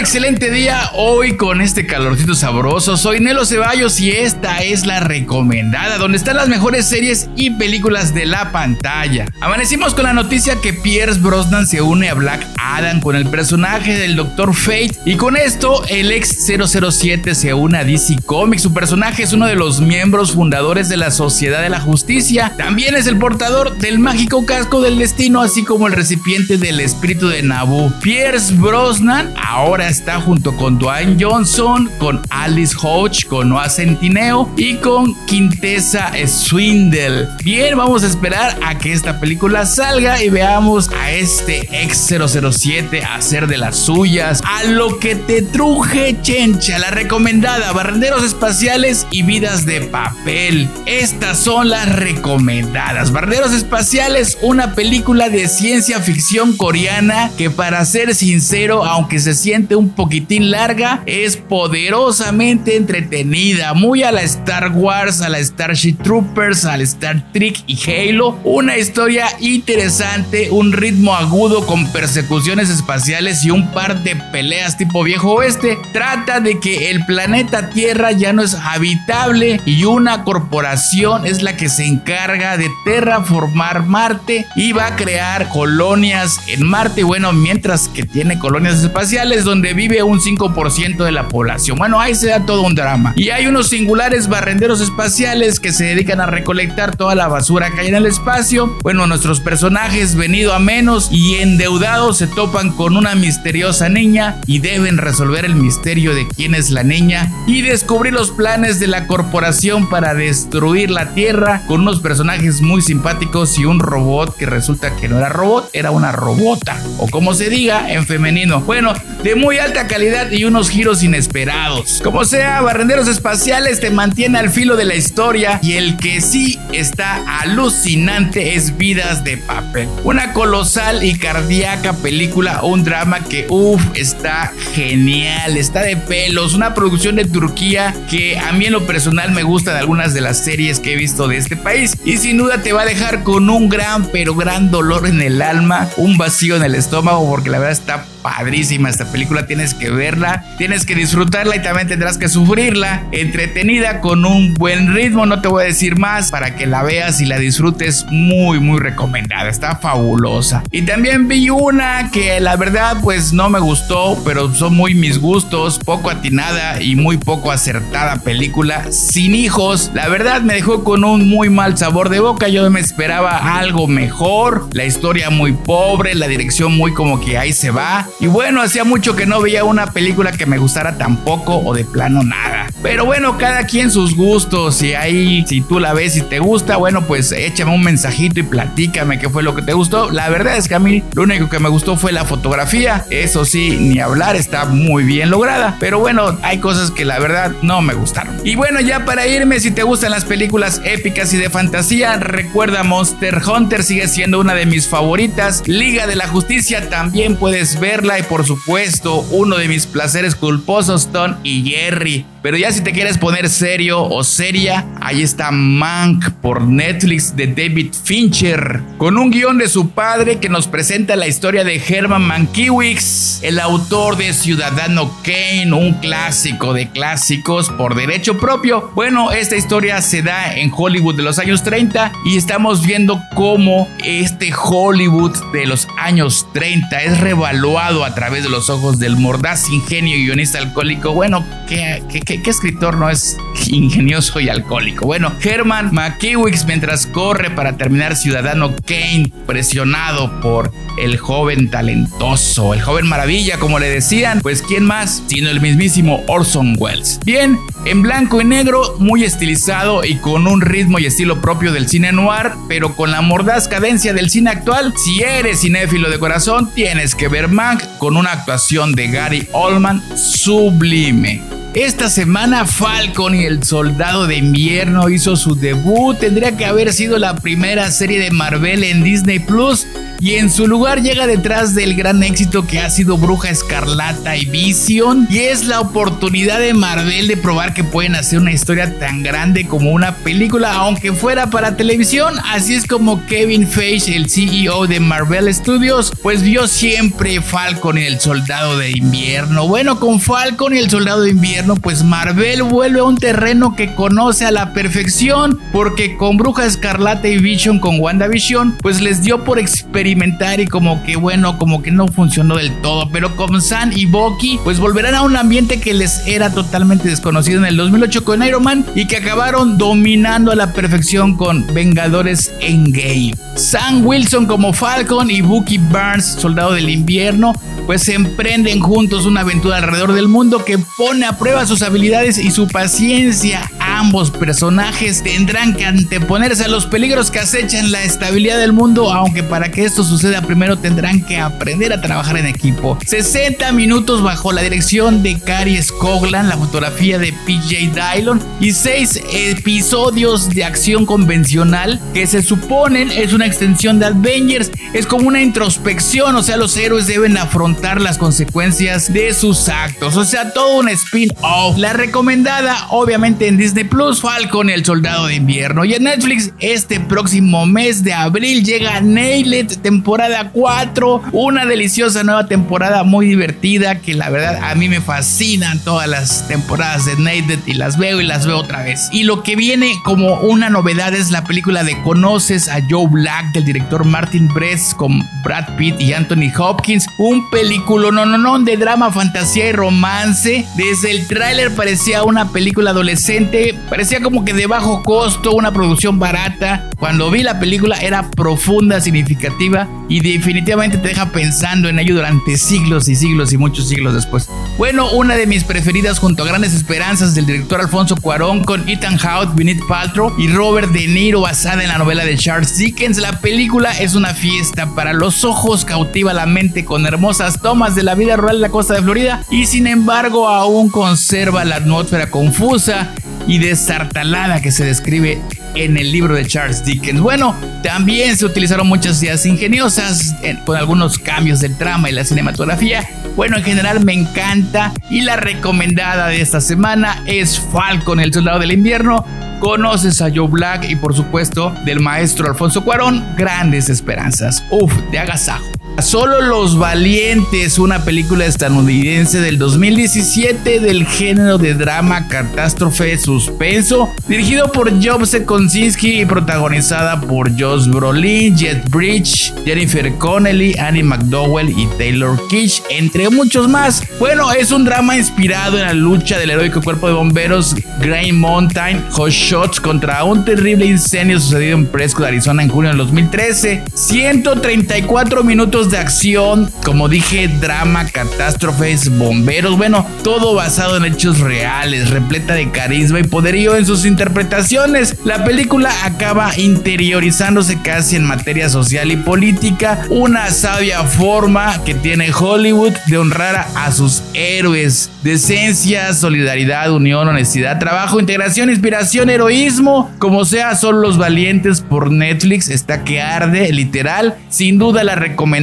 excelente día hoy con este calorcito sabroso. Soy Nelo Ceballos y esta es la recomendada, donde están las mejores series y películas de la pantalla. Amanecimos con la noticia que Pierce Brosnan se une a Black Adam con el personaje del Dr. Fate y con esto el ex 007 se une a DC Comics. Su personaje es uno de los miembros fundadores de la Sociedad de la Justicia. También es el portador del mágico casco del destino, así como el recipiente del espíritu de Naboo. Pierce Brosnan ahora está junto con Dwayne Johnson, con Alice Hodge, con Noah Centineo y con Quintessa Swindle. Bien, vamos a esperar a que esta película salga y veamos a este ex 007 hacer de las suyas. A lo que te truje chencha, la recomendada, barrenderos espaciales y vidas de papel. Estas son las recomendadas. Barrenderos espaciales, una película de ciencia ficción coreana que para ser sincero, aunque se siente un poquitín larga, es poderosamente entretenida, muy a la Star Wars, a la Starship Troopers, al Star Trek y Halo. Una historia interesante, un ritmo agudo con persecuciones espaciales y un par de peleas tipo viejo oeste. Trata de que el planeta Tierra ya no es habitable y una corporación es la que se encarga de terraformar Marte y va a crear colonias en Marte. Bueno, mientras que tiene colonias espaciales donde vive un 5% de la población. Bueno, ahí se da todo un drama. Y hay unos singulares barrenderos espaciales que se dedican a recolectar toda la basura que hay en el espacio. Bueno, nuestros personajes venido a menos y endeudados se topan con una misteriosa niña y deben resolver el misterio de quién es la niña y descubrir los planes de la corporación para destruir la Tierra con unos personajes muy simpáticos y un robot que resulta que no era robot, era una robota o como se diga en femenino. Bueno, de muy alta calidad y unos giros inesperados. Como sea, Barrenderos Espaciales te mantiene al filo de la historia y el que sí está alucinante es Vidas de Papel. Una colosal y cardíaca película, un drama que, uff, está genial, está de pelos, una producción de Turquía que a mí en lo personal me gusta de algunas de las series que he visto de este país y sin duda te va a dejar con un gran pero gran dolor en el alma, un vacío en el estómago porque la verdad está padrísima esta película, tienes que verla, tienes que disfrutarla y también tendrás que sufrirla, entretenida con un buen ritmo, no te voy a decir más para que la veas y la disfrutes. Muy muy recomendada, está fabulosa. Y también vi una que la verdad pues no me gustó, pero son muy mis gustos, poco atinada y muy poco acertada película, Sin hijos, la verdad me dejó con un muy mal sabor de boca, yo me esperaba algo mejor, la historia muy pobre, la dirección muy como que ahí se va, y bueno, hacía mucho que no veía una película que me gustara tampoco o de plano nada. Pero bueno, cada quien sus gustos. Y ahí, si tú la ves y te gusta, bueno, pues échame un mensajito y platícame qué fue lo que te gustó. La verdad es que a mí lo único que me gustó fue la fotografía. Eso sí, ni hablar, está muy bien lograda. Pero bueno, hay cosas que la verdad no me gustaron. Y bueno, ya para irme, si te gustan las películas épicas y de fantasía, recuerda Monster Hunter sigue siendo una de mis favoritas. Liga de la Justicia también puedes ver y por supuesto uno de mis placeres culposos, Tom y Jerry. Pero ya si te quieres poner serio o seria, ahí está Mank por Netflix de David Fincher, con un guion de su padre que nos presenta la historia de Herman Mankiewicz, el autor de Ciudadano Kane, un clásico de clásicos por derecho propio. Bueno, esta historia se da en Hollywood de los años 30 y estamos viendo cómo este Hollywood de los años 30 es revaluado a través de los ojos del mordaz ingenio guionista alcohólico. Bueno, ¿qué, qué, qué, escritor no es ingenioso y alcohólico? Bueno, Herman McKewick mientras corre para terminar Ciudadano Kane, presionado por el joven talentoso, el joven maravilla, como le decían, pues quién más sino el mismísimo Orson Welles. Bien, en blanco y negro, muy estilizado y con un ritmo y estilo propio del cine noir, pero con la mordaz cadencia del cine actual. Si eres cinéfilo de corazón, tienes que ver Mank con una actuación de Gary Oldman sublime. Esta semana Falcon y el Soldado de Invierno hizo su debut. Tendría que haber sido la primera serie de Marvel en Disney Plus y en su lugar llega detrás del gran éxito que ha sido Bruja Escarlata y Vision. Y es la oportunidad de Marvel de probar que pueden hacer una historia tan grande como una película aunque fuera para televisión. Así es como Kevin Feige el CEO de Marvel Studios pues vio siempre Falcon y el Soldado de Invierno. Bueno con Falcon y el Soldado de Invierno pues Marvel vuelve a un terreno que conoce a la perfección porque con Bruja Escarlata y Vision con WandaVision pues les dio por experiencia y como que bueno, como que no funcionó del todo. Pero con San y Bucky, pues volverán a un ambiente que les era totalmente desconocido en el 2008 con Iron Man y que acabaron dominando a la perfección con Vengadores Endgame. Sam Wilson como Falcon y Bucky Barnes, Soldado del Invierno, pues se emprenden juntos una aventura alrededor del mundo que pone a prueba sus habilidades y su paciencia. Ambos personajes tendrán que anteponerse a los peligros que acechan la estabilidad del mundo, aunque para que esto suceda, primero tendrán que aprender a trabajar en equipo. 60 minutos bajo la dirección de Cary Scoglan, la fotografía de PJ Dylon y 6 episodios de acción convencional que se suponen es una extensión de Avengers. Es como una introspección, o sea, los héroes deben afrontar las consecuencias de sus actos, o sea, todo un spin-off. La recomendada, obviamente en Disney Plus, Falcon, el soldado de invierno. Y en Netflix, este próximo mes de abril llega Nailed temporada 4, una deliciosa nueva temporada muy divertida que la verdad a mí me fascinan todas las temporadas de Naked y las veo y las veo otra vez. Y lo que viene como una novedad es la película de Conoces a Joe Black del director Martin Brest con Brad Pitt y Anthony Hopkins, un película no no no de drama, fantasía y romance. Desde el tráiler parecía una película adolescente, parecía como que de bajo costo, una producción barata. Cuando vi la película era profunda, significativa y definitivamente te deja pensando en ello durante siglos y siglos y muchos siglos después. Bueno, una de mis preferidas junto a Grandes Esperanzas del director Alfonso Cuarón con Ethan Hawke, Vinith Paltrow y Robert De Niro basada en la novela de Charles Dickens. La película es una fiesta para los ojos, cautiva la mente con hermosas tomas de la vida rural de la costa de Florida y sin embargo aún conserva la atmósfera confusa y desartalada que se describe en el libro de Charles Dickens. Bueno, también se utilizaron muchas ideas ingeniosas con algunos cambios del trama y la cinematografía. Bueno, en general me encanta y la recomendada de esta semana es Falcon, el soldado del invierno. Conoces a Joe Black y por supuesto del maestro Alfonso Cuarón, grandes esperanzas. Uf, de agasajo. Solo los Valientes, una película estadounidense del 2017 del género de drama, catástrofe, suspenso, dirigido por Joseph Kosinski y protagonizada por Josh Brolin, Jet Bridge, Jennifer Connelly, Annie McDowell y Taylor Kitsch, entre muchos más. Bueno, es un drama inspirado en la lucha del heroico cuerpo de bomberos Green Mountain Hot Shots contra un terrible incendio sucedido en Prescott, Arizona en junio del 2013. 134 minutos de acción, como dije, drama, catástrofes, bomberos, bueno, todo basado en hechos reales, repleta de carisma y poderío en sus interpretaciones. La película acaba interiorizándose casi en materia social y política, una sabia forma que tiene Hollywood de honrar a sus héroes. Decencia, solidaridad, unión, honestidad, trabajo, integración, inspiración, heroísmo, como sea, son los valientes por Netflix, está que arde, literal, sin duda la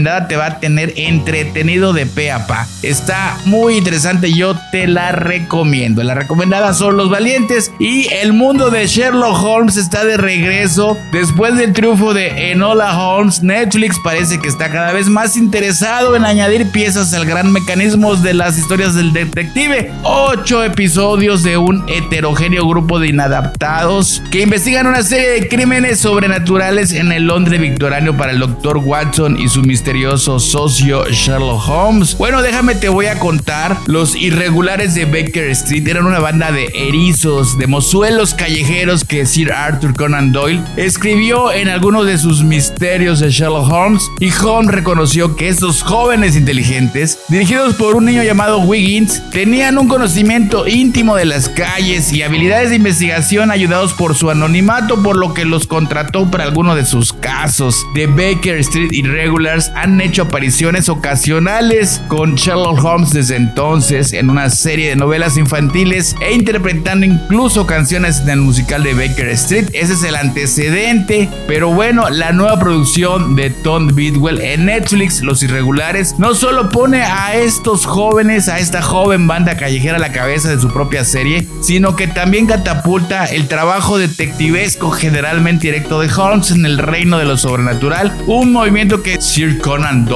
te va a tener entretenido de pe a pa. Está muy interesante, yo te la recomiendo. La recomendada son Los Valientes y el mundo de Sherlock Holmes está de regreso. Después del triunfo de Enola Holmes, Netflix parece que está cada vez más interesado en añadir piezas al gran mecanismo de las historias del detective. Ocho episodios de un heterogéneo grupo de inadaptados que investigan una serie de crímenes sobrenaturales en el Londres victoriano para el Dr. Watson y su misterioso socio Sherlock Holmes. Bueno, déjame te voy a contar. Los irregulares de Baker Street eran una banda de erizos, de mozuelos callejeros que Sir Arthur Conan Doyle escribió en algunos de sus misterios de Sherlock Holmes. Y Holmes reconoció que estos jóvenes inteligentes, dirigidos por un niño llamado Wiggins, tenían un conocimiento íntimo de las calles y habilidades de investigación ayudados por su anonimato, por lo que los contrató para alguno de sus casos. De Baker Street Irregulars han hecho apariciones ocasionales con Sherlock Holmes desde entonces en una serie de novelas infantiles e interpretando incluso canciones en el musical de Baker Street. Ese es el antecedente, pero bueno, la nueva producción de Tom Bidwell en Netflix, Los Irregulares, no solo pone a estos jóvenes, a esta joven banda callejera a la cabeza de su propia serie, sino que también catapulta el trabajo detectivesco generalmente directo de Holmes en el reino de lo sobrenatural, un movimiento que Sir Conan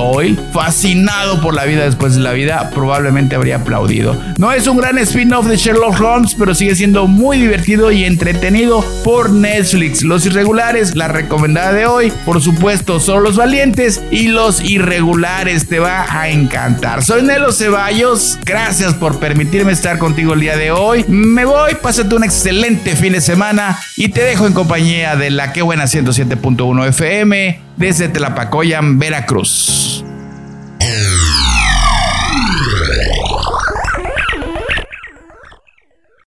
fascinado por la vida después de la vida, probablemente habría aplaudido. No es un gran spin-off de Sherlock Holmes, pero sigue siendo muy divertido y entretenido por Netflix. Los irregulares, la recomendada de hoy, por supuesto, son los valientes y los irregulares, te va a encantar. Soy Nelo Ceballos, gracias por permitirme estar contigo el día de hoy. Me voy, pásate un excelente fin de semana y te dejo en compañía de la que buena 107.1 FM desde Tlapacoyan, Veracruz.